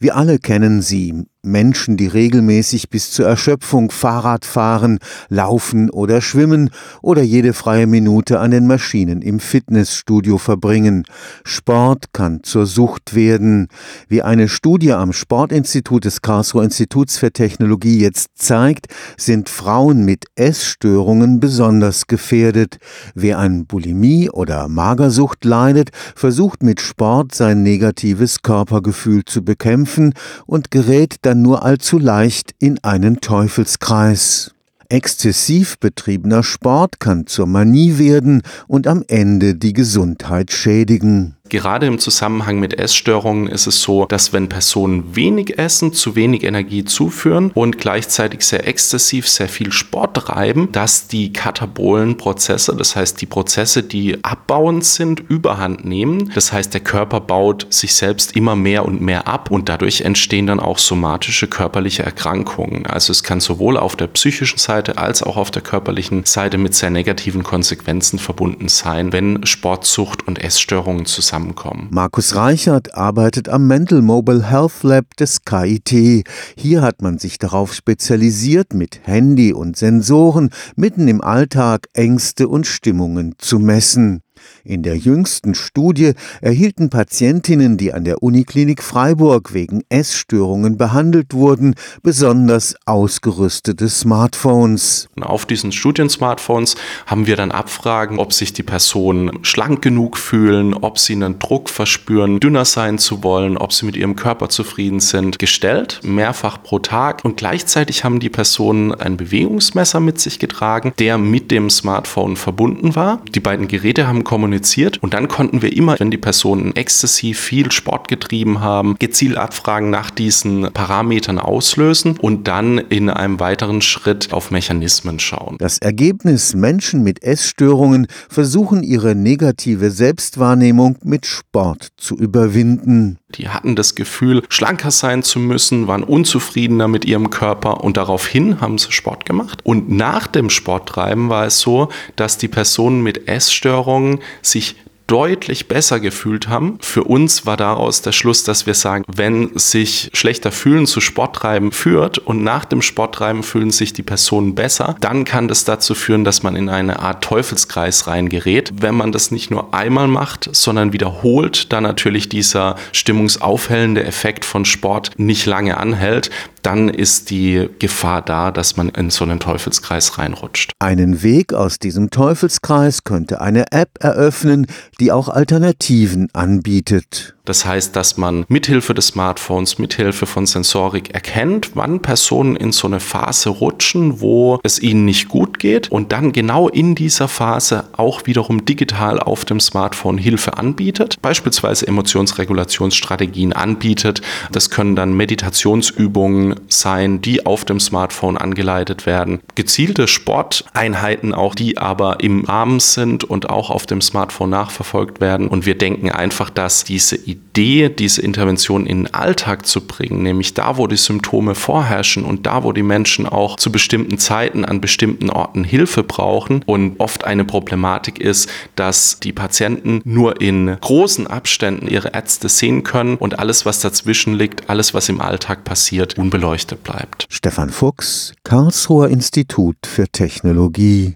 Wir alle kennen sie, Menschen, die regelmäßig bis zur Erschöpfung Fahrrad fahren, laufen oder schwimmen oder jede freie Minute an den Maschinen im Fitnessstudio verbringen. Sport kann zur Sucht werden. Wie eine Studie am Sportinstitut des Karlsruher Instituts für Technologie jetzt zeigt, sind Frauen mit Essstörungen besonders gefährdet. Wer an Bulimie oder Magersucht leidet, versucht mit Sport sein negatives Körpergefühl zu bekämpfen und gerät dann nur allzu leicht in einen Teufelskreis. Exzessiv betriebener Sport kann zur Manie werden und am Ende die Gesundheit schädigen. Gerade im Zusammenhang mit Essstörungen ist es so, dass wenn Personen wenig essen, zu wenig Energie zuführen und gleichzeitig sehr exzessiv, sehr viel Sport treiben, dass die katabolen Prozesse, das heißt die Prozesse, die abbauend sind, überhand nehmen. Das heißt, der Körper baut sich selbst immer mehr und mehr ab und dadurch entstehen dann auch somatische körperliche Erkrankungen. Also es kann sowohl auf der psychischen Seite als auch auf der körperlichen Seite mit sehr negativen Konsequenzen verbunden sein, wenn Sportsucht und Essstörungen zusammen zusammenkommen. Markus Reichert arbeitet am Mental Mobile Health Lab des KIT. Hier hat man sich darauf spezialisiert, mit Handy und Sensoren mitten im Alltag Ängste und Stimmungen zu messen. In der jüngsten Studie erhielten Patientinnen, die an der Uniklinik Freiburg wegen Essstörungen behandelt wurden, besonders ausgerüstete Smartphones. Auf diesen Studien-Smartphones haben wir dann Abfragen, ob sich die Personen schlank genug fühlen, ob sie einen Druck verspüren, dünner sein zu wollen, ob sie mit ihrem Körper zufrieden sind, gestellt, mehrfach pro Tag. Und gleichzeitig haben die Personen ein Bewegungsmesser mit sich getragen, der mit dem Smartphone verbunden war. Die beiden Geräte haben kommuniziert und dann konnten wir immer, wenn die Personen exzessiv viel Sport getrieben haben, gezielt Abfragen nach diesen Parametern auslösen und dann in einem weiteren Schritt auf Mechanismen schauen. Das Ergebnis, Menschen mit Essstörungen versuchen ihre negative Selbstwahrnehmung mit Sport zu überwinden. Die hatten das Gefühl, schlanker sein zu müssen, waren unzufriedener mit ihrem Körper und daraufhin haben sie Sport gemacht. Und nach dem Sporttreiben war es so, dass die Personen mit Essstörungen sich deutlich besser gefühlt haben. Für uns war daraus der Schluss, dass wir sagen, wenn sich schlechter fühlen zu Sporttreiben führt und nach dem Sporttreiben fühlen sich die Personen besser, dann kann das dazu führen, dass man in eine Art Teufelskreis reingerät. Wenn man das nicht nur einmal macht, sondern wiederholt, dann natürlich dieser stimmungsaufhellende Effekt von Sport nicht lange anhält, dann ist die Gefahr da, dass man in so einen Teufelskreis reinrutscht. Einen Weg aus diesem Teufelskreis könnte eine App eröffnen, die auch Alternativen anbietet. Das heißt, dass man mithilfe des Smartphones, mithilfe von Sensorik erkennt, wann Personen in so eine Phase rutschen, wo es ihnen nicht gut geht und dann genau in dieser Phase auch wiederum digital auf dem Smartphone Hilfe anbietet, beispielsweise Emotionsregulationsstrategien anbietet. Das können dann Meditationsübungen sein, die auf dem Smartphone angeleitet werden, gezielte Sporteinheiten auch, die aber im Rahmen sind und auch auf dem Smartphone nachverfolgt werden. Und wir denken einfach, dass diese Idee Idee, diese Intervention in den Alltag zu bringen, nämlich da, wo die Symptome vorherrschen und da, wo die Menschen auch zu bestimmten Zeiten an bestimmten Orten Hilfe brauchen und oft eine Problematik ist, dass die Patienten nur in großen Abständen ihre Ärzte sehen können und alles, was dazwischen liegt, alles, was im Alltag passiert, unbeleuchtet bleibt. Stefan Fuchs, Karlsruher Institut für Technologie